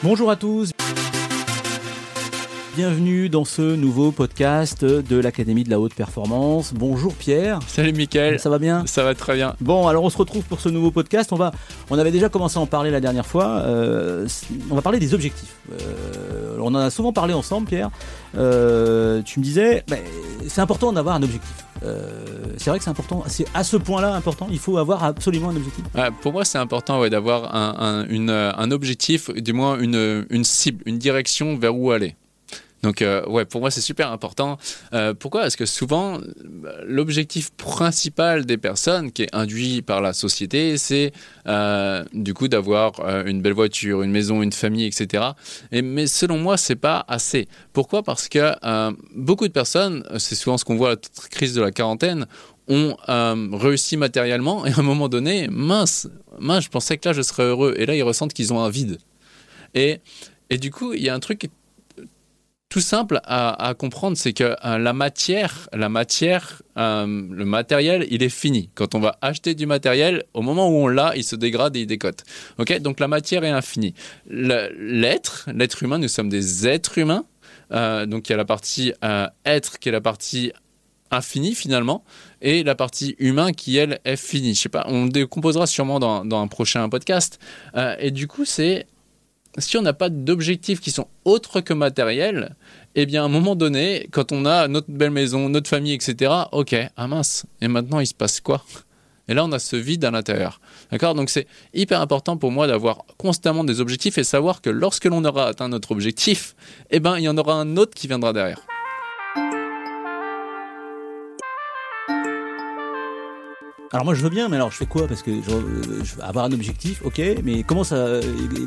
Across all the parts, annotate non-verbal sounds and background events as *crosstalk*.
Bonjour à tous. Bienvenue dans ce nouveau podcast de l'Académie de la Haute Performance. Bonjour Pierre. Salut Mickaël. Ça va bien? Ça va très bien. Bon, alors on se retrouve pour ce nouveau podcast. On, va, on avait déjà commencé à en parler la dernière fois. Euh, on va parler des objectifs. Euh, on en a souvent parlé ensemble, Pierre. Euh, tu me disais, ben, c'est important d'avoir un objectif. c'est vrai que c'est important. C'est à ce point-là important. Il faut avoir absolument un objectif. pour moi, c'est important ouais, d'avoir un, un, un, objectif, du moins une, une cible, une direction vers où aller. Donc euh, ouais, pour moi c'est super important. Euh, pourquoi? Parce que souvent l'objectif principal des personnes qui est induit par la société, c'est euh, du coup d'avoir une belle voiture, une maison, une famille, etc. Et, mais selon moi c'est pas assez. Pourquoi? Parce que beaucoup de personnes, c'est souvent ce qu'on voit à la crise de la quarantaine, ont réussi matériellement et à un moment donné, mince, mince, je pensais que là je serais heureux. Et là ils ressentent qu'ils ont un vide. Et, et du coup, il y a un truc tout simple à, comprendre, c'est que euh, la matière, la matière, euh, le matériel, il est fini. Quand on va acheter du matériel, au moment où on l'a, il se dégrade et il décote. Ok, donc la matière est infinie. L'être, l'être humain, nous sommes des êtres humains. Euh, donc il y a la partie être qui est la partie infinie finalement, et la partie humain qui elle est finie. Je sais pas, on décomposera sûrement dans, dans un prochain podcast. et du coup, c'est si on n'a pas d'objectifs qui sont autres que matériels, eh bien, à un moment donné, quand on a notre belle maison, notre famille, etc., ok, ah mince, et maintenant il se passe quoi? Et là, on a ce vide à l'intérieur. D'accord? Donc, c'est hyper important pour moi d'avoir constamment des objectifs et savoir que lorsque l'on aura atteint notre objectif, eh ben, il y en aura un autre qui viendra derrière. Alors moi je veux bien, mais alors je fais quoi? Parce que je, veux avoir un objectif, ok, mais comment ça,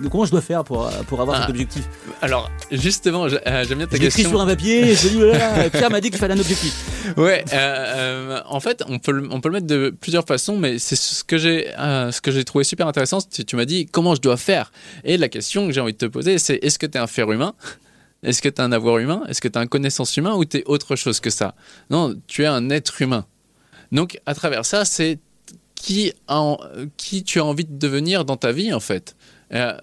comment je dois faire pour, pour avoir cet ah. objectif? Alors justement, euh, j'aime bien ta je question. sur un papier, je dis *laughs* Pierre m'a dit qu'il fallait un objectif. Ouais, euh, euh, en fait on peut, on peut le mettre de plusieurs façons, mais c'est ce que j'ai ce que j'ai trouvé super intéressant, c'est tu m'as dit comment je dois faire? Et la question que j'ai envie de te poser, c'est est-ce que tu es un fer humain? Est-ce que tu es un avoir humain? Est-ce que tu as un connaissance humain ou tu es autre chose que ça? Non, tu es un être humain. Donc, à travers ça, c'est qui, qui tu as envie de devenir dans ta vie, en fait. Euh,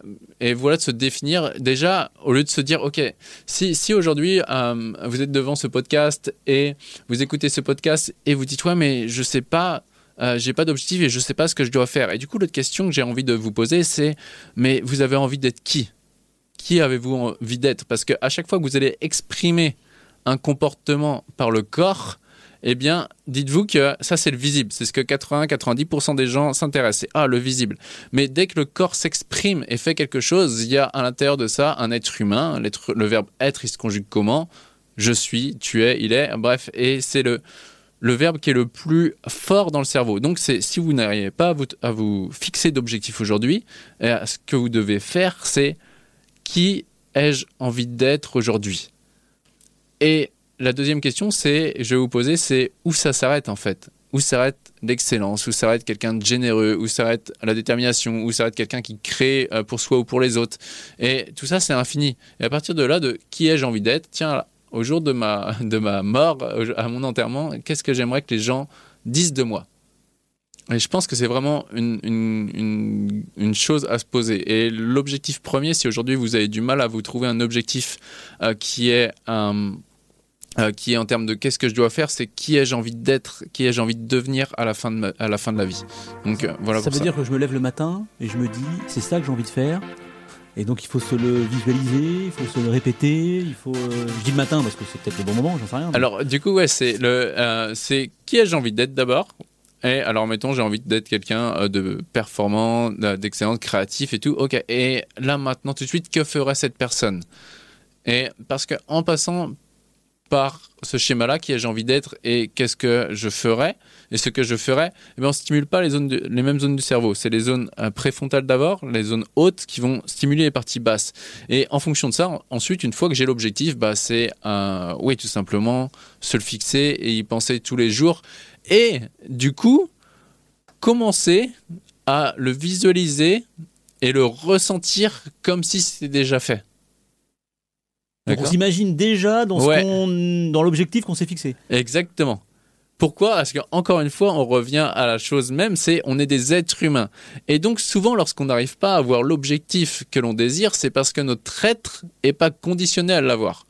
et voilà de se définir déjà, au lieu de se dire, OK, si, si aujourd'hui euh, vous êtes devant ce podcast et vous écoutez ce podcast et vous dites, ouais, mais je sais pas, euh, j'ai pas d'objectif et je sais pas ce que je dois faire. Et du coup, l'autre question que j'ai envie de vous poser, c'est, mais vous avez envie d'être qui? Qui avez-vous envie d'être? Parce qu'à chaque fois que vous allez exprimer un comportement par le corps, eh bien, dites-vous que ça, c'est le visible. C'est ce que 80-90% des gens s'intéressent. Ah, le visible. Mais dès que le corps s'exprime et fait quelque chose, il y a à l'intérieur de ça un être humain. Le verbe être, il se conjugue comment? Je suis, tu es, il est. Bref, et c'est le, le verbe qui est le plus fort dans le cerveau. Donc, c'est si vous n'arrivez pas à vous, à vous fixer d'objectif aujourd'hui, eh, ce que vous devez faire, c'est qui ai-je envie d'être aujourd'hui? Et la deuxième question, c'est, je vais vous poser, c'est où ça s'arrête en fait? Où s'arrête l'excellence Où s'arrête quelqu'un de généreux? Où s'arrête la détermination? Où s'arrête quelqu'un qui crée euh, pour soi ou pour les autres? Et tout ça, c'est infini. Et à partir de là, de qui ai-je envie d'être? Tiens, au jour de ma, *laughs* de ma mort, à mon enterrement, qu'est-ce que j'aimerais que les gens disent de moi? Et je pense que c'est vraiment une, une, une, chose à se poser. Et l'objectif premier, si aujourd'hui vous avez du mal à vous trouver un objectif euh, qui est un euh, qui est en termes de qu'est-ce que je dois faire, c'est qui ai-je envie d'être, qui ai-je envie de devenir à la fin de, à la, fin de la vie. Donc euh, voilà. Ça veut dire que je me lève le matin et je me dis c'est ça que j'ai envie de faire. Et donc il faut se le visualiser, il faut se le répéter, il faut. Euh, je dis le matin parce que c'est peut-être le bon moment, j'en sais rien. Alors du coup ouais c'est le c'est qui ai-je envie d'être d'abord? Et alors mettons j'ai envie d'être quelqu'un de performant, d'excellent, créatif et tout. Ok. Et là maintenant tout de suite que ferait cette personne? Et parce que en passant par ce schéma-là, qui ai-je envie d'être et qu'est-ce que je ferais. Et ce que je ferais, eh on ne stimule pas les, zones les mêmes zones du cerveau. C'est les zones euh, préfrontales d'abord, les zones hautes qui vont stimuler les parties basses. Et en fonction de ça, ensuite, une fois que j'ai l'objectif, bah, c'est euh, oui, tout simplement se le fixer et y penser tous les jours. Et du coup, commencer à le visualiser et le ressentir comme si c'était déjà fait on s'imagine déjà dans, dans l'objectif qu'on s'est fixé. Exactement. Pourquoi? Parce qu'encore une fois, on revient à la chose même, c'est on est des êtres humains. Et donc souvent, lorsqu'on n'arrive pas à avoir l'objectif que l'on désire, c'est parce que notre être n'est pas conditionné à l'avoir.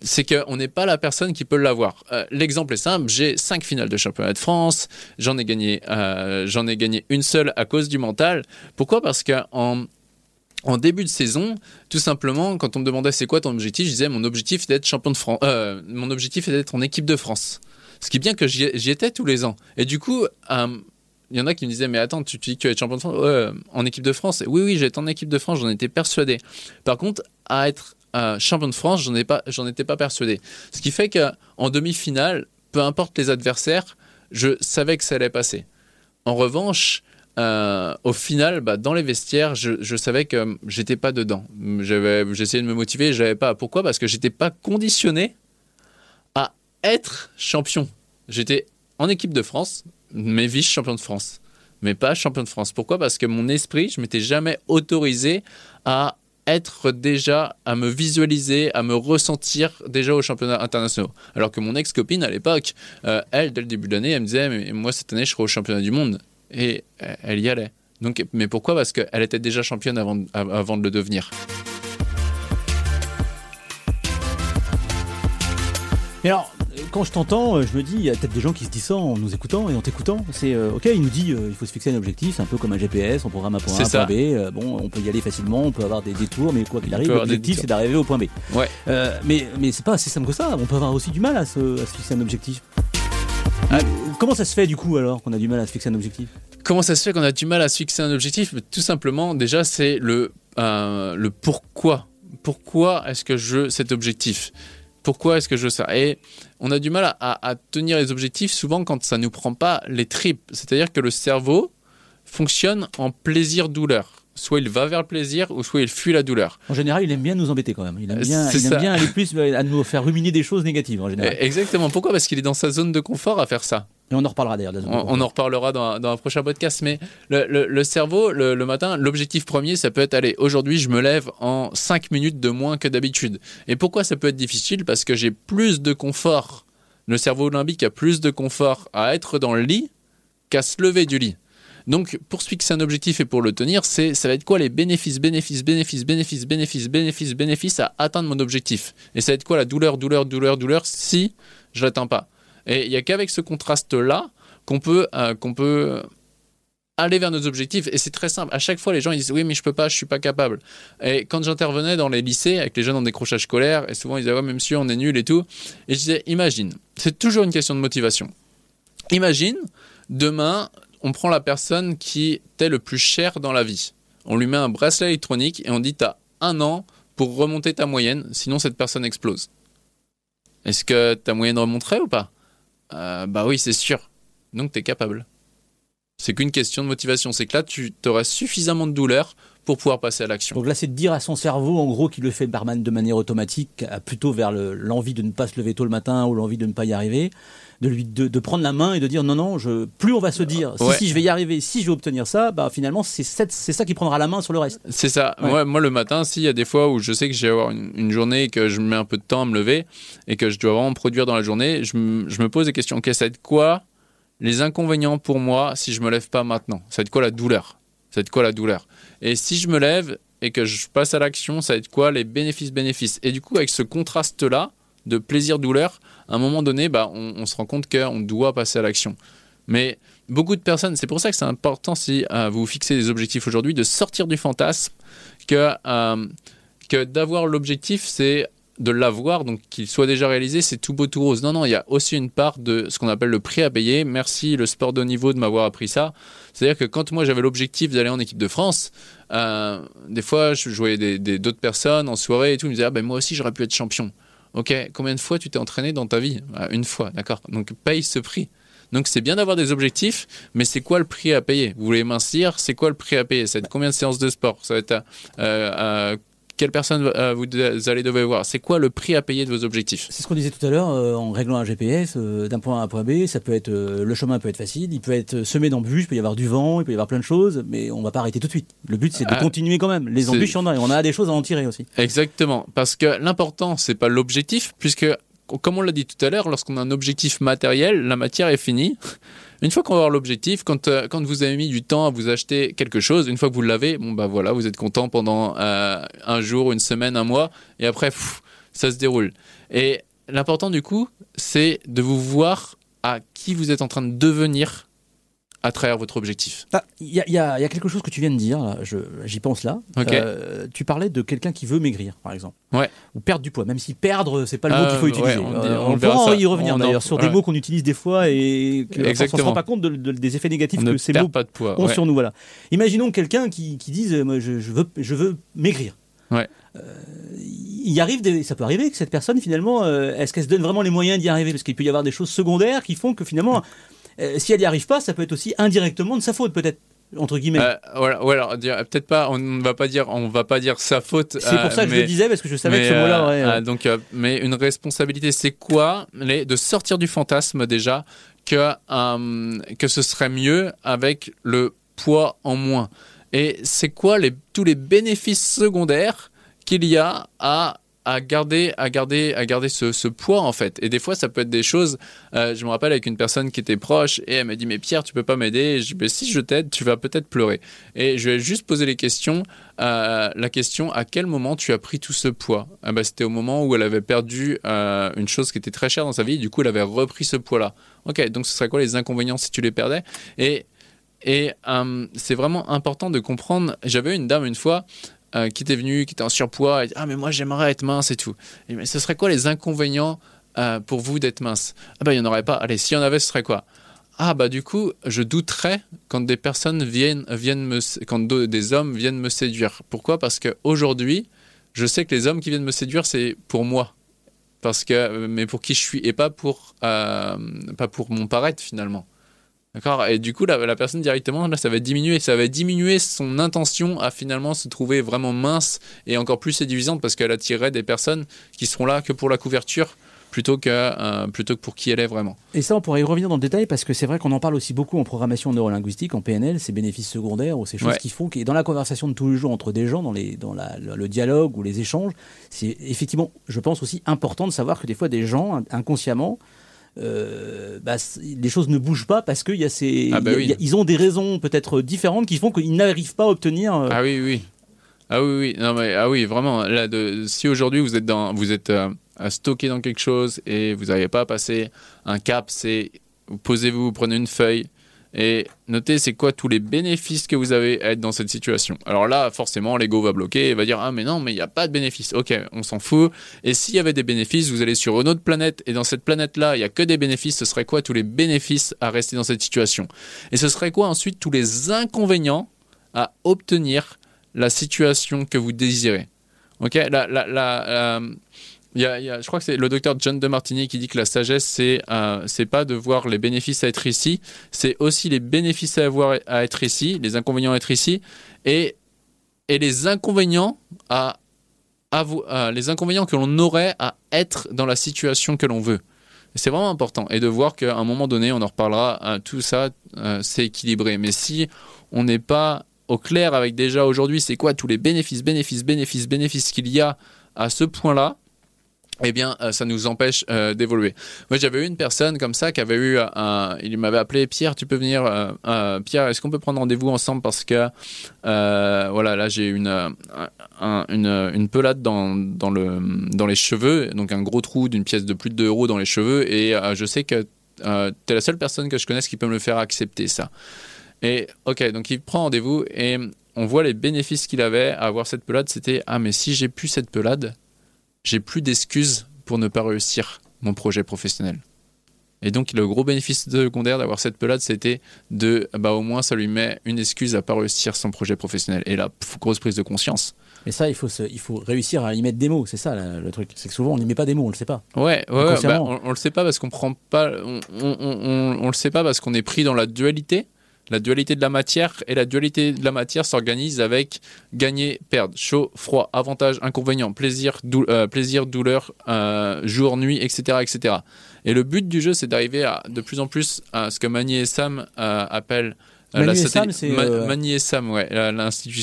C'est qu'on n'est pas la personne qui peut l'avoir. Euh, l'exemple est simple, j'ai cinq finales de championnat de France, j'en ai gagné, euh, j'en ai gagné une seule à cause du mental. Pourquoi? Parce qu'en en début de saison, tout simplement, quand on me demandait c'est quoi ton objectif, je disais mon objectif est d'être champion de France. Euh, mon objectif est d'être en équipe de France. Ce qui est bien que j'y étais tous les ans. Et du coup, euh, il y en a qui me disaient mais attends, tu, dis que tu être champion de France euh, en équipe de France. Oui, oui, j'étais en équipe de France, j'en étais persuadé. Par contre, à être champion de France, j'en pas, j'en étais pas persuadé. Ce qui fait qu'en demi-finale, peu importe les adversaires, je savais que ça allait passer. En revanche, euh, au final, bah, dans les vestiaires, je, savais que j'étais pas dedans. J'essayais de me motiver, j'avais pas. Pourquoi? Parce que j'étais pas conditionné à être champion. J'étais en équipe de France, mais vice-champion de France, mais pas champion de France. Pourquoi? Parce que mon esprit, je m'étais jamais autorisé à être déjà, à me visualiser, à me ressentir déjà au championnat international. Alors que mon ex-copine à l'époque, euh, elle, dès le début de l'année, elle me disait, mais moi cette année, je serai au championnat du monde et elle y allait. Donc, mais pourquoi? Parce qu'elle était déjà championne avant, avant de le devenir. Mais alors, quand je t'entends, euh, je me dis, il y a peut-être des gens qui se disent ça en nous écoutant et en t'écoutant. C'est euh, ok, il nous dit, euh, il faut se fixer un objectif, c'est un peu comme un GPS, on programme un point A, un point B. bon, on peut y aller facilement, on peut avoir des détours, mais quoi qu'il arrive, l'objectif c'est d'arriver au point B. Ouais. mais mais c'est pas assez simple que ça. On peut avoir aussi du mal à se, à se fixer un objectif. Ah, comment ça se fait du coup alors qu'on a du mal à se fixer un objectif? Comment ça se fait qu'on a du mal à se fixer un objectif? Tout simplement, déjà, c'est le, euh, le pourquoi. Pourquoi est-ce que je veux cet objectif? Pourquoi est-ce que je veux ça? Et on a du mal à, à, tenir les objectifs souvent quand ça ne nous prend pas les tripes. C'est-à-dire que le cerveau fonctionne en plaisir-douleur soit il va vers le plaisir ou soit il fuit la douleur. En général, il aime bien nous embêter quand même. Il aime bien, il aime bien aller plus à nous faire ruminer des choses négatives en général. Exactement. Pourquoi? Parce qu'il est dans sa zone de confort à faire ça. Et on en reparlera d'ailleurs. On, en reparlera dans, dans, un prochain podcast. Mais le, cerveau, le, matin, l'objectif premier, ça peut être allez, aujourd'hui, je me lève en 5 minutes de moins que d'habitude. Et pourquoi ça peut être difficile? Parce que j'ai plus de confort. Le cerveau limbique a plus de confort à être dans le lit qu'à se lever du lit. Donc, pour se fixer un objectif et pour le tenir, c'est ça va être quoi les bénéfices, bénéfices, bénéfices, bénéfices, bénéfices, bénéfices, bénéfices à atteindre mon objectif? Et ça va être quoi la douleur, douleur, douleur, douleur si je l'atteins pas? Et il n'y a qu'avec ce contraste-là qu'on peut, euh, peut aller vers nos objectifs. Et c'est très simple. À chaque fois, les gens ils disent oui, mais je peux pas, je suis pas capable. Et quand j'intervenais dans les lycées avec les jeunes en décrochage scolaire, et souvent ils disaient ouais, même si on est nul et tout, et je disais imagine, c'est toujours une question de motivation. Imagine demain on prend la personne qui t'est le plus cher dans la vie. On lui met un bracelet électronique et on dit t'as un an pour remonter ta moyenne, sinon cette personne explose. Est-ce que ta moyenne remonterait ou pas? Euh, Bah oui, c'est sûr. Donc t'es capable. C'est qu'une question de motivation. C'est que là, tu auras suffisamment de douleur pour pouvoir passer à l'action. Donc là, c'est de dire à son cerveau, en gros, qu'il le fait barman de manière automatique, plutôt vers l'envie de ne pas se lever tôt le matin ou l'envie de ne pas y arriver de lui de, prendre la main et de dire non non je plus on va se dire si, si je vais y arriver si je vais obtenir ça bah finalement c'est c'est ça qui prendra la main sur le reste. C'est ça. Moi, moi le matin s'il y a des fois où je sais que je vais avoir une, journée et que je mets un peu de temps à me lever et que je dois vraiment produire dans la journée je, me pose des questions. Ok ça va être quoi les inconvénients pour moi si je me lève pas maintenant? Ça va être quoi la douleur? Ça va être quoi la douleur? Et si je me lève et que je passe à l'action ça va être quoi les bénéfices bénéfices? Et du coup avec ce contraste là de plaisir-douleur, à un moment donné, bah, on, se rend compte qu'on doit passer à l'action. Mais beaucoup de personnes, c'est pour ça que c'est important si euh, vous fixez des objectifs aujourd'hui, de sortir du fantasme, que, euh, que d'avoir l'objectif, c'est de l'avoir, donc qu'il soit déjà réalisé, c'est tout beau, tout rose. Non, non, il y a aussi une part de ce qu'on appelle le prix à payer. Merci le sport de haut niveau de m'avoir appris ça. C'est-à-dire que quand moi j'avais l'objectif d'aller en équipe de France, euh, des fois je jouais d'autres personnes en soirée et tout, ils me disaient ah, ben moi aussi j'aurais pu être champion. Ok, combien de fois tu t'es entraîné dans ta vie? Ah, Une fois, d'accord. Donc paye ce prix. Donc c'est bien d'avoir des objectifs, mais c'est quoi le prix à payer? Vous voulez mincir, c'est quoi le prix à payer? Ça va être combien de séances de sport? Ça va être à, euh, quelle personne euh, vous allez devoir voir C'est quoi le prix à payer de vos objectifs? C'est ce qu'on disait tout à l'heure euh, en réglant un GPS euh, d'un point A à un point B. Ça peut être le chemin peut être facile, il peut être semé d'embûches, il peut y avoir du vent, il peut y avoir plein de choses, mais on va pas arrêter tout de suite. Le but c'est de ah, continuer quand même. Les embûches, en a, et on a des choses à en tirer aussi. Exactement, parce que l'important c'est pas l'objectif, puisque comme on l'a dit tout à l'heure, lorsqu'on a un objectif matériel, la matière est finie. Une fois qu'on va avoir l'objectif, quand, euh, quand vous avez mis du temps à vous acheter quelque chose, une fois que vous l'avez, bon bah voilà, vous êtes content pendant euh, un jour, une semaine, un mois, et après, pff, ça se déroule. Et l'important du coup, c'est de vous voir à qui vous êtes en train de devenir à travers votre objectif? Ah, Il y, a, y y quelque chose que tu viens de dire, j'y pense là. Euh, tu parlais de quelqu'un qui veut maigrir, par exemple. Ouais. Ou perdre du poids, même si perdre, c'est pas le mot qu'il faut ouais, utiliser. on Euh, on on verra pourra y revenir d'ailleurs sur des mots qu'on utilise des fois et que, à force, on se rend pas compte de- de- des effets négatifs On que ne ces mots pas de poids. ont sur nous. Voilà. Imaginons quelqu'un qui, qui dise euh, moi, je, je veux, je veux maigrir. Ouais. Euh, il arrive, des- ça peut arriver que cette personne finalement, euh, est-ce qu'elle se donne vraiment les moyens d'y arriver? Parce qu'il peut y avoir des choses secondaires qui font que finalement, euh, si elle n'y arrive pas, ça peut être aussi indirectement de sa faute peut-être entre guillemets. Euh, voilà, dire- peut-être pas, on ne va pas dire, on va pas dire sa faute. C'est pour euh, ça que je le disais parce que je savais mais, que ce mot-là euh, donc, mais une responsabilité, c'est quoi Les- De sortir du fantasme déjà que que ce serait mieux avec le poids en moins. Et c'est quoi les, tous les bénéfices secondaires qu'il y a à à garder à garder à garder ce, poids en fait. Et des fois ça peut être des choses euh, je me rappelle avec une personne qui était proche et elle m'a dit mais Pierre tu peux pas m'aider? Je dis Mais si je t'aide tu vas peut-être pleurer. Et je ai juste posé les questions euh, la question à quel moment tu as pris tout ce poids? Ah bah, C'était au moment où elle avait perdu euh, une chose qui était très chère dans sa vie, du coup elle avait repris ce poids-là. Ok, donc ce serait quoi les inconvénients si tu les perdais? Et, c'est vraiment important de comprendre. J'avais une dame une fois euh, qui était venue, qui était en surpoids, et dit, ah mais moi j'aimerais être mince et tout. Mais ce serait quoi les inconvénients euh, pour vous d'être mince? Ah bah il n'y en aurait pas. Allez, s'il y en avait, ce serait quoi? Ah bah du coup, je douterais quand des personnes viennent, viennent me, quand des hommes viennent me séduire. Pourquoi? Parce qu'aujourd'hui, je sais que les hommes qui viennent me séduire, c'est pour moi. Parce que, euh, mais pour qui je suis et pas pour, pas pour mon paraître finalement. D'accord Et du coup, la, la personne directement, là, ça va diminuer. Ça va diminuer son intention à finalement se trouver vraiment mince et encore plus séduisante parce qu'elle attirerait des personnes qui seront là que pour la couverture plutôt que, euh, plutôt que pour qui elle est vraiment. Et ça, on pourrait y revenir dans le détail parce que c'est vrai qu'on en parle aussi beaucoup en programmation neurolinguistique, en PNL, ces bénéfices secondaires ou ces choses Ouais. qui font que dans la conversation de tous les jours entre des gens, dans, les, dans la- le, le dialogue ou les échanges, c'est effectivement, je pense aussi important de savoir que des fois des gens, in- inconsciemment, euh, bah, les choses ne bougent pas parce qu'il y a ces, Ah bah il y a- oui. il y a- ils ont des raisons peut-être différentes qui font qu'ils n'arrivent pas à obtenir. euh, Ah oui, oui. Ah oui, oui. Non, mais, ah oui, vraiment. Là, de, si aujourd'hui vous êtes, dans, vous êtes euh, à stocker dans quelque chose et vous n'arrivez pas à passer un cap, c'est posez-vous, vous prenez une feuille et notez c'est quoi tous les bénéfices que vous avez à être dans cette situation. Alors là, forcément, l'ego va bloquer et va dire Ah, mais non, mais il n'y a pas de bénéfices. Ok, on s'en fout. Et s'il y avait des bénéfices, vous allez sur une autre planète et dans cette planète-là, il n'y a que des bénéfices. Ce serait quoi tous les bénéfices à rester dans cette situation? Et ce serait quoi ensuite tous les inconvénients à obtenir la situation que vous désirez? Ok, la, la, la, euh, il y a- je crois que c'est le docteur John de Martini qui dit que la sagesse, c'est euh, pas de voir les bénéfices à être ici, c'est aussi les bénéfices à avoir à être ici, les inconvénients à être ici, et, et les inconvénients à, à- les inconvénients que l'on aurait à être dans la situation que l'on veut. C'est vraiment important. Et de voir qu'à un moment donné, on en reparlera, euh, tout ça, euh, c'est équilibré. Mais si on n'est pas au clair avec déjà aujourd'hui, c'est quoi tous les bénéfices, bénéfices, bénéfices, bénéfices qu'il y a à ce point-là, eh bien, euh, ça nous empêche euh, d'évoluer. Moi, j'avais eu une personne comme ça qui avait eu un. Il m'avait appelé Pierre, tu peux venir. euh, euh, Pierre, est-ce qu'on peut prendre rendez-vous ensemble parce que euh, voilà, là j'ai une, euh, un- une pelade dans dans le dans les cheveux, donc un gros trou d'une pièce de plus de 2 euros dans les cheveux, et euh, je sais que euh, tu es la seule personne que je connaisse qui peut me le faire accepter ça. Et ok, donc il prend rendez-vous et on voit les bénéfices qu'il avait à avoir cette pelade. C'était ah mais si j'ai plus cette pelade, j'ai plus d'excuses pour ne pas réussir mon projet professionnel. Et donc le gros bénéfice secondaire d'avoir cette pelade, c'était de bah au moins ça lui met une excuse à pas réussir son projet professionnel. Et là, pff, grosse prise de conscience. Et ça, il faut, se- il faut réussir à y mettre des mots, c'est ça la- le truc. C'est que souvent on n'y met pas des mots, on le sait pas. Ouais, ouais, bah, on, on le sait pas parce qu'on prend pas, on, on- on le sait pas parce qu'on est pris dans la dualité. La dualité de la matière et la dualité de la matière s'organise avec gagner, perdre, chaud, froid, avantage, inconvénient, plaisir, dou- euh, plaisir, douleur, euh, jour, nuit, etc., etc. Et le but du jeu, c'est d'arriver à de plus en plus à ce que Mani et Sam euh, appellent et Sam, c'est, Ma- Mani et Sam, ouais, l'Institut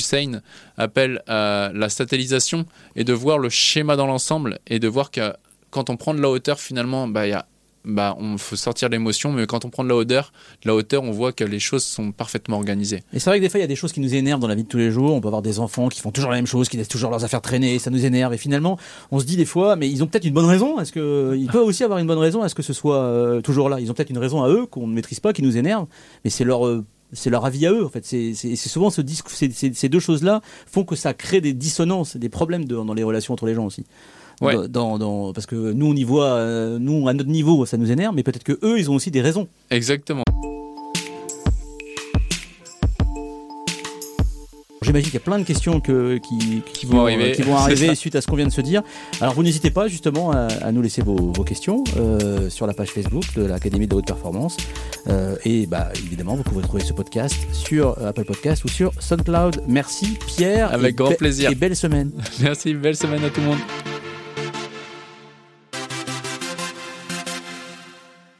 appelle la satellisation et de voir le schéma dans l'ensemble et de voir que quand on prend de la hauteur, finalement, bah, il y a bah, on faut sortir l'émotion, mais quand on prend de la hauteur, de la hauteur, on voit que les choses sont parfaitement organisées. Et c'est vrai que des fois, il y a des choses qui nous énervent dans la vie de tous les jours. On peut avoir des enfants qui font toujours la même chose, qui laissent toujours leurs affaires traîner, ça nous énerve. Et finalement, on se dit des fois, mais ils ont peut-être une bonne raison. Est-ce que ils peuvent aussi avoir une bonne raison? Est-ce que ce soit euh, toujours là? Ils ont peut-être une raison à eux qu'on ne maîtrise pas, qui nous énerve, mais c'est leur euh, c'est leur avis à eux en fait. C'est souvent ce disque, ces deux choses-là font que ça crée des dissonances, des problèmes dans les relations entre les gens aussi. Dans, parce que nous, on y voit, euh, nous, à notre niveau, ça nous énerve, mais peut-être que eux, ils ont aussi des raisons. Exactement. J'imagine qu'il y a plein de questions que, qui, vont, arriver, qui vont *laughs* arriver suite à ce qu'on vient de se dire. Alors vous n'hésitez pas justement à, nous laisser vos, questions euh, sur la page Facebook de l'Académie de la haute performance. Euh, et bah, évidemment, vous pouvez trouver ce podcast sur Apple Podcast ou sur SoundCloud. Merci Pierre. Avec grand plaisir. Et belle semaine. *laughs* Merci, belle semaine à tout le monde.